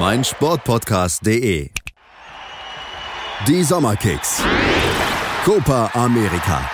meinsportpodcast.de. Die Sommerkicks. Copa America.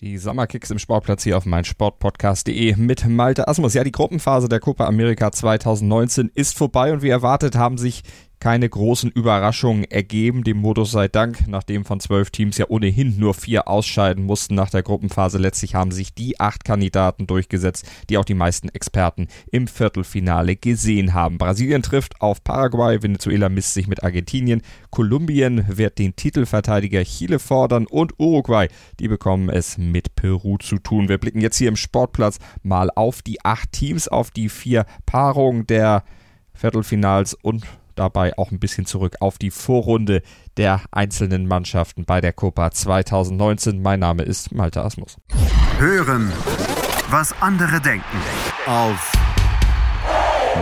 Die Sommerkicks im Sportplatz hier auf meinsportpodcast.de mit Malte Asmus. Ja, die Gruppenphase der Copa America 2019 ist vorbei und wie erwartet haben sich keine großen Überraschungen ergeben, dem Modus sei Dank, nachdem von zwölf Teams ja ohnehin nur vier ausscheiden mussten nach der Gruppenphase. Letztlich haben sich die acht Kandidaten durchgesetzt, die auch die meisten Experten im Viertelfinale gesehen haben. Brasilien trifft auf Paraguay, Venezuela misst sich mit Argentinien, Kolumbien wird den Titelverteidiger Chile fordern und Uruguay, die bekommen es mit Peru zu tun. Wir blicken jetzt hier im Sportplatz mal auf die acht Teams, auf die vier Paarungen der Viertelfinals und dabei auch ein bisschen zurück auf die Vorrunde der einzelnen Mannschaften bei der Copa 2019. Mein Name ist Malte Asmus. Hören, was andere denken auf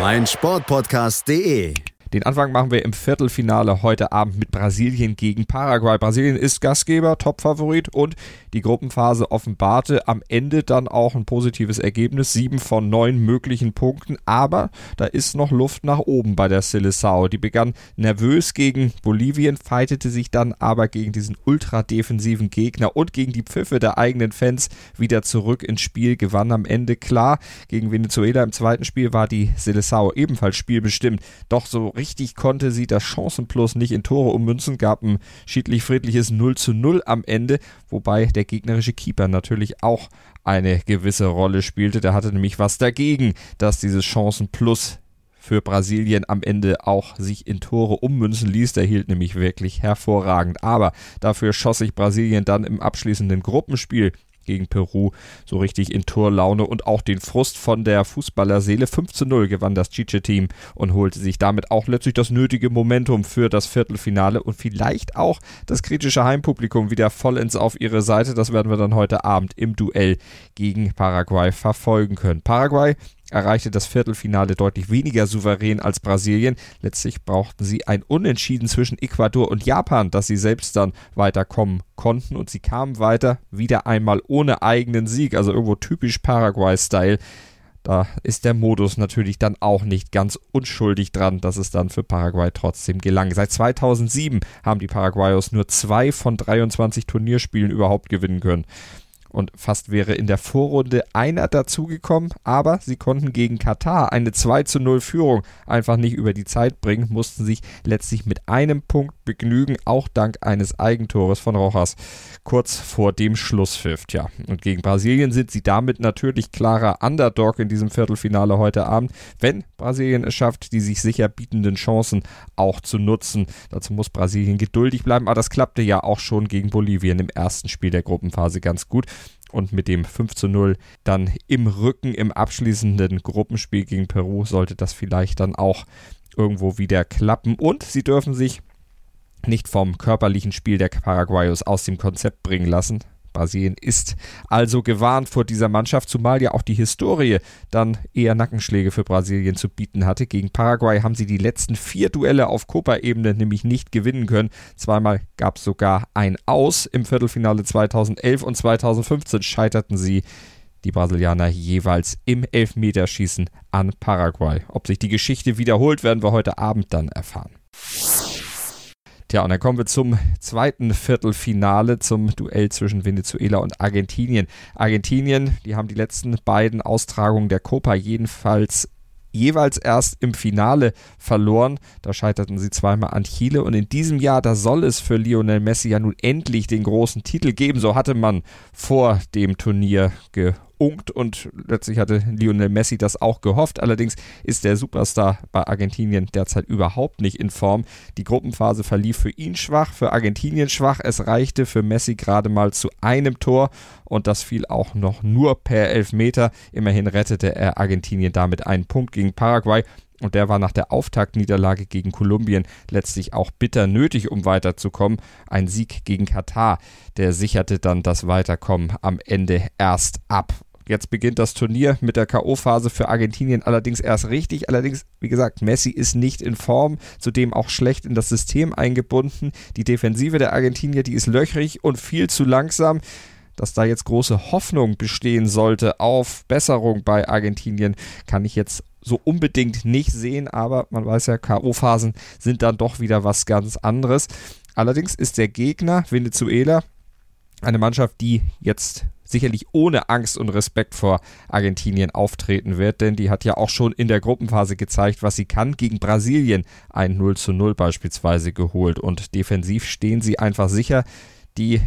meinsportpodcast.de. Den Anfang machen wir im Viertelfinale heute Abend mit Brasilien gegen Paraguay. Brasilien ist Gastgeber, Topfavorit und die Gruppenphase offenbarte am Ende dann auch ein positives Ergebnis. Sieben von neun möglichen Punkten, aber da ist noch Luft nach oben bei der Seleção. Die begann nervös gegen Bolivien, fightete sich dann aber gegen diesen ultradefensiven Gegner und gegen die Pfiffe der eigenen Fans wieder zurück ins Spiel, gewann am Ende klar. Gegen Venezuela im zweiten Spiel war die Seleção ebenfalls spielbestimmt, doch so richtig konnte sie das Chancenplus nicht in Tore ummünzen, gab ein schiedlich-friedliches 0 zu 0 am Ende, wobei der gegnerische Keeper natürlich auch eine gewisse Rolle spielte. Der hatte nämlich was dagegen, dass dieses Chancenplus für Brasilien am Ende auch sich in Tore ummünzen ließ. Der hielt nämlich wirklich hervorragend. Aber dafür schoss sich Brasilien dann im abschließenden Gruppenspiel gegen Peru so richtig in Torlaune und auch den Frust von der Fußballerseele. 5 zu 0 gewann das Chiche-Team und holte sich damit auch letztlich das nötige Momentum für das Viertelfinale und vielleicht auch das kritische Heimpublikum wieder vollends auf ihre Seite. Das werden wir dann heute Abend im Duell gegen Paraguay verfolgen können. Paraguay erreichte das Viertelfinale deutlich weniger souverän als Brasilien. Letztlich brauchten sie ein Unentschieden zwischen Ecuador und Japan, dass sie selbst dann weiterkommen konnten und sie kamen weiter, wieder einmal ohne eigenen Sieg, also irgendwo typisch Paraguay-Style. Da ist der Modus natürlich dann auch nicht ganz unschuldig dran, dass es dann für Paraguay trotzdem gelang. Seit 2007 haben die Paraguayos nur zwei von 23 Turnierspielen überhaupt gewinnen können und fast wäre in der Vorrunde einer dazugekommen, aber sie konnten gegen Katar eine 2 zu 0 Führung einfach nicht über die Zeit bringen, mussten sich letztlich mit einem Punkt begnügen, auch dank eines Eigentores von Rojas kurz vor dem Schlusspfiff. Ja, und gegen Brasilien sind sie damit natürlich klarer Underdog in diesem Viertelfinale heute Abend, wenn Brasilien es schafft, die sich sicher bietenden Chancen auch zu nutzen. Dazu muss Brasilien geduldig bleiben, aber das klappte ja auch schon gegen Bolivien im ersten Spiel der Gruppenphase ganz gut und mit dem 5 zu 0 dann im Rücken im abschließenden Gruppenspiel gegen Peru sollte das vielleicht dann auch irgendwo wieder klappen. Und sie dürfen sich nicht vom körperlichen Spiel der Paraguayos aus dem Konzept bringen lassen. Brasilien ist also gewarnt vor dieser Mannschaft, zumal ja auch die Historie dann eher Nackenschläge für Brasilien zu bieten hatte. Gegen Paraguay haben sie die letzten vier Duelle auf Copa-Ebene nämlich nicht gewinnen können. Zweimal gab es sogar ein Aus. Im Viertelfinale 2011 und 2015 scheiterten sie die Brasilianer jeweils im Elfmeterschießen an Paraguay. Ob sich die Geschichte wiederholt, werden wir heute Abend dann erfahren. Tja, und dann kommen wir zum zweiten Viertelfinale, zum Duell zwischen Venezuela und Argentinien. Argentinien, die haben die letzten beiden Austragungen der Copa jedenfalls jeweils erst im Finale verloren. Da scheiterten sie zweimal an Chile. Und in diesem Jahr, da soll es für Lionel Messi ja nun endlich den großen Titel geben. So hatte man vor dem Turnier ge geunkt und letztlich hatte Lionel Messi das auch gehofft. Allerdings ist der Superstar bei Argentinien derzeit überhaupt nicht in Form. Die Gruppenphase verlief für ihn schwach, für Argentinien schwach. Es reichte für Messi gerade mal zu einem Tor und das fiel auch noch nur per Elfmeter. Immerhin rettete er Argentinien damit einen Punkt gegen Paraguay und der war nach der Auftaktniederlage gegen Kolumbien letztlich auch bitter nötig, um weiterzukommen. Ein Sieg gegen Katar, der sicherte dann das Weiterkommen am Ende erst ab. Jetzt beginnt das Turnier mit der K.O.-Phase für Argentinien allerdings erst richtig. Allerdings, wie gesagt, Messi ist nicht in Form, zudem auch schlecht in das System eingebunden. Die Defensive der Argentinier, die ist löchrig und viel zu langsam dass da jetzt große Hoffnung bestehen sollte auf Besserung bei Argentinien, kann ich jetzt so unbedingt nicht sehen, aber man weiß ja, K.O.-Phasen sind dann doch wieder was ganz anderes. Allerdings ist der Gegner Venezuela eine Mannschaft, die jetzt sicherlich ohne Angst und Respekt vor Argentinien auftreten wird, denn die hat ja auch schon in der Gruppenphase gezeigt, was sie kann. Gegen Brasilien ein 0 zu 0 beispielsweise geholt und defensiv stehen sie einfach sicher. Die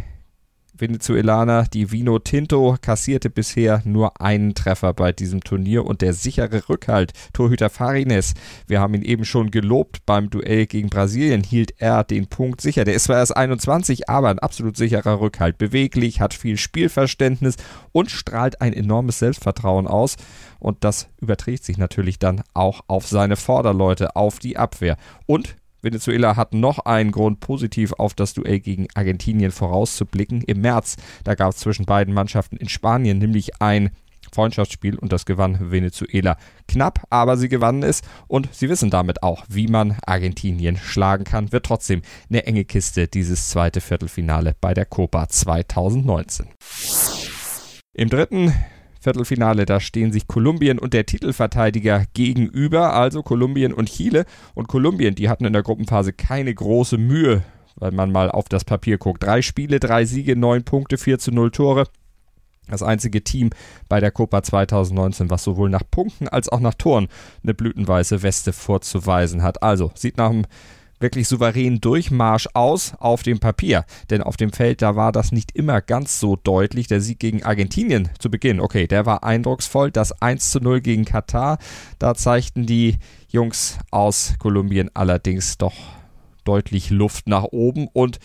Venezuelaner, die Vino Tinto, kassierte bisher nur einen Treffer bei diesem Turnier und der sichere Rückhalt, Torhüter Farines, wir haben ihn eben schon gelobt beim Duell gegen Brasilien, hielt er den Punkt sicher. Der ist zwar erst 21, aber ein absolut sicherer Rückhalt, beweglich, hat viel Spielverständnis und strahlt ein enormes Selbstvertrauen aus. Und das überträgt sich natürlich dann auch auf seine Vorderleute, auf die Abwehr. Und Venezuela hat noch einen Grund, positiv auf das Duell gegen Argentinien vorauszublicken. Im März, da gab es zwischen beiden Mannschaften in Spanien nämlich ein Freundschaftsspiel und das gewann Venezuela knapp, aber sie gewannen es und sie wissen damit auch, wie man Argentinien schlagen kann. Wird trotzdem eine enge Kiste dieses zweite Viertelfinale bei der Copa 2019. Im dritten Viertelfinale. Da stehen sich Kolumbien und der Titelverteidiger gegenüber, also Kolumbien und Chile. Und Kolumbien, die hatten in der Gruppenphase keine große Mühe, weil man mal auf das Papier guckt. Drei Spiele, drei Siege, neun Punkte, 4 zu 0 Tore. Das einzige Team bei der Copa 2019, was sowohl nach Punkten als auch nach Toren eine blütenweiße Weste vorzuweisen hat. Also sieht nach einem wirklich souveränen Durchmarsch aus auf dem Papier. Denn auf dem Feld, da war das nicht immer ganz so deutlich. Der Sieg gegen Argentinien zu Beginn, okay, der war eindrucksvoll. Das 1 zu 0 gegen Katar, da zeigten die Jungs aus Kolumbien allerdings doch deutlich Luft nach oben und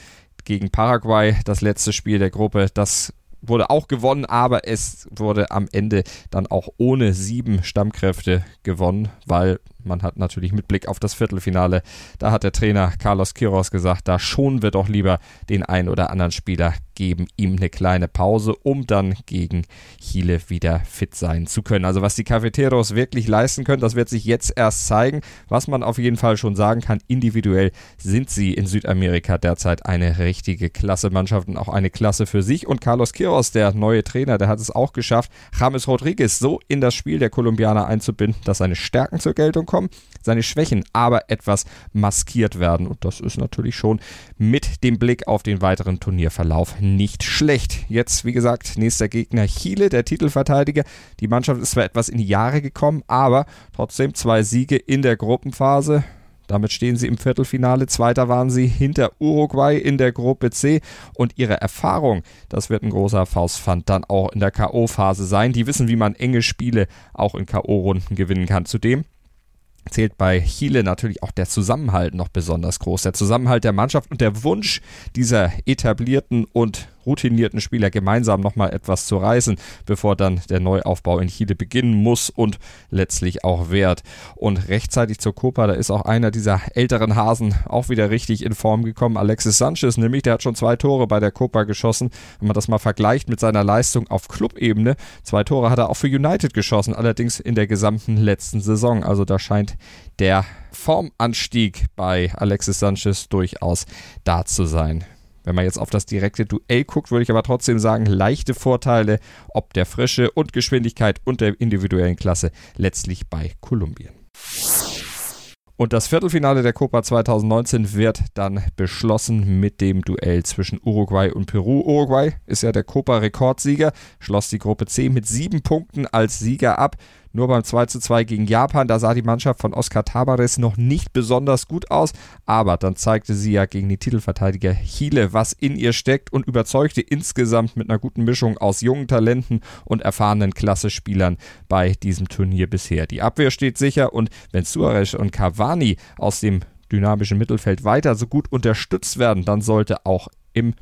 gegen Paraguay, das letzte Spiel der Gruppe, das wurde auch gewonnen, aber es wurde am Ende dann auch ohne sieben Stammkräfte gewonnen, weil man hat natürlich mit Blick auf das Viertelfinale, da hat der Trainer Carlos Quiroz gesagt, da schonen wir doch lieber den einen oder anderen Spieler, geben ihm eine kleine Pause, um dann gegen Chile wieder fit sein zu können. Also was die Cafeteros wirklich leisten können, das wird sich jetzt erst zeigen. Was man auf jeden Fall schon sagen kann, individuell sind sie in Südamerika derzeit eine richtige Klasse-Mannschaft und auch eine Klasse für sich. Und Carlos Quiroz, der neue Trainer, der hat es auch geschafft, James Rodriguez so in das Spiel der Kolumbianer einzubinden, dass seine Stärken zur Geltung kommen, seine Schwächen aber etwas maskiert werden. Und das ist natürlich schon mit dem Blick auf den weiteren Turnierverlauf nicht schlecht. Jetzt, wie gesagt, nächster Gegner Chile, der Titelverteidiger. Die Mannschaft ist zwar etwas in die Jahre gekommen, aber trotzdem zwei Siege in der Gruppenphase. Damit stehen sie im Viertelfinale. Zweiter waren sie hinter Uruguay in der Gruppe C. Und ihre Erfahrung, das wird ein großer Faustpfand dann auch in der K.O.-Phase sein. Die wissen, wie man enge Spiele auch in K.O.-Runden gewinnen kann. Zudem zählt bei Chile natürlich auch der Zusammenhalt noch besonders groß. Der Zusammenhalt der Mannschaft und der Wunsch dieser etablierten und routinierten Spieler gemeinsam nochmal etwas zu reißen, bevor dann der Neuaufbau in Chile beginnen muss und letztlich auch wert. Und rechtzeitig zur Copa, da ist auch einer dieser älteren Hasen auch wieder richtig in Form gekommen. Alexis Sanchez nämlich, der hat schon zwei Tore bei der Copa geschossen. Wenn man das mal vergleicht mit seiner Leistung auf Clubebene, zwei Tore hat er auch für United geschossen, allerdings in der gesamten letzten Saison. Also da scheint der Formanstieg bei Alexis Sanchez durchaus da zu sein. Wenn man jetzt auf das direkte Duell guckt, würde ich aber trotzdem sagen, leichte Vorteile ob der Frische und Geschwindigkeit und der individuellen Klasse letztlich bei Kolumbien. Und das Viertelfinale der Copa 2019 wird dann beschlossen mit dem Duell zwischen Uruguay und Peru. Uruguay ist ja der Copa-Rekordsieger, schloss die Gruppe C mit sieben Punkten als Sieger ab. Nur beim 2 zu 2 gegen Japan, da sah die Mannschaft von Oscar Tabares noch nicht besonders gut aus, aber dann zeigte sie ja gegen die Titelverteidiger Chile, was in ihr steckt und überzeugte insgesamt mit einer guten Mischung aus jungen Talenten und erfahrenen Klassespielern bei diesem Turnier bisher. Die Abwehr steht sicher und wenn Suarez und Cavani aus dem dynamischen Mittelfeld weiter so gut unterstützt werden, dann sollte auch im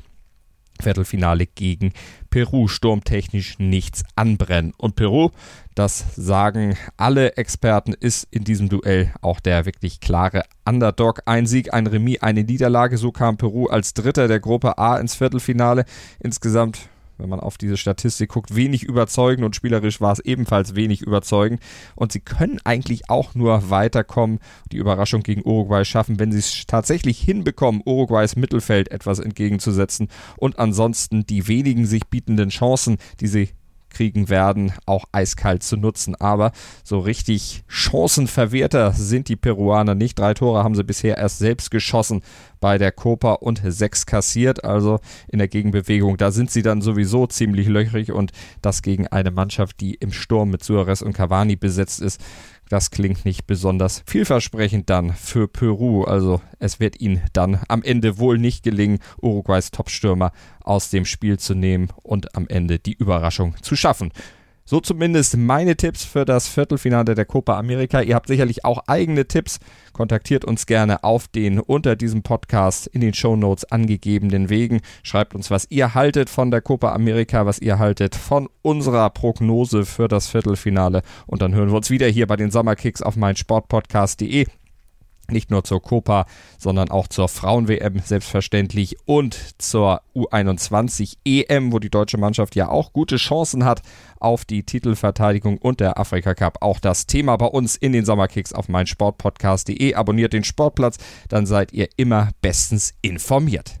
Viertelfinale gegen Peru sturmtechnisch nichts anbrennen. Und Peru, das sagen alle Experten, ist in diesem Duell auch der wirklich klare Underdog. Ein Sieg, ein Remis, eine Niederlage. So kam Peru als Dritter der Gruppe A ins Viertelfinale. Insgesamt wenn man auf diese Statistik guckt, wenig überzeugend und spielerisch war es ebenfalls wenig überzeugend. Und sie können eigentlich auch nur weiterkommen, die Überraschung gegen Uruguay schaffen, wenn sie es tatsächlich hinbekommen, Uruguays Mittelfeld etwas entgegenzusetzen und ansonsten die wenigen sich bietenden Chancen, die sie kriegen werden, auch eiskalt zu nutzen. Aber so richtig Chancenverwerter sind die Peruaner nicht. Drei Tore haben sie bisher erst selbst geschossen bei der Copa und sechs kassiert. Also in der Gegenbewegung, da sind sie dann sowieso ziemlich löchrig und das gegen eine Mannschaft, die im Sturm mit Suarez und Cavani besetzt ist. Das klingt nicht besonders vielversprechend dann für Peru. Also es wird ihnen dann am Ende wohl nicht gelingen, Uruguays Topstürmer aus dem Spiel zu nehmen und am Ende die Überraschung zu schaffen. So zumindest meine Tipps für das Viertelfinale der Copa America. Ihr habt sicherlich auch eigene Tipps. Kontaktiert uns gerne auf den unter diesem Podcast in den Show Notes angegebenen Wegen. Schreibt uns, was ihr haltet von der Copa America, was ihr haltet von unserer Prognose für das Viertelfinale. Und dann hören wir uns wieder hier bei den Sommerkicks auf meinsportpodcast.de nicht nur zur Copa, sondern auch zur Frauen-WM selbstverständlich und zur U21 EM, wo die deutsche Mannschaft ja auch gute Chancen hat auf die Titelverteidigung und der Afrika Cup. Auch das Thema bei uns in den Sommerkicks auf meinsportpodcast.de. Abonniert den Sportplatz, dann seid ihr immer bestens informiert.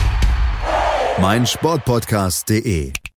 Podcast mein Sportpodcast.de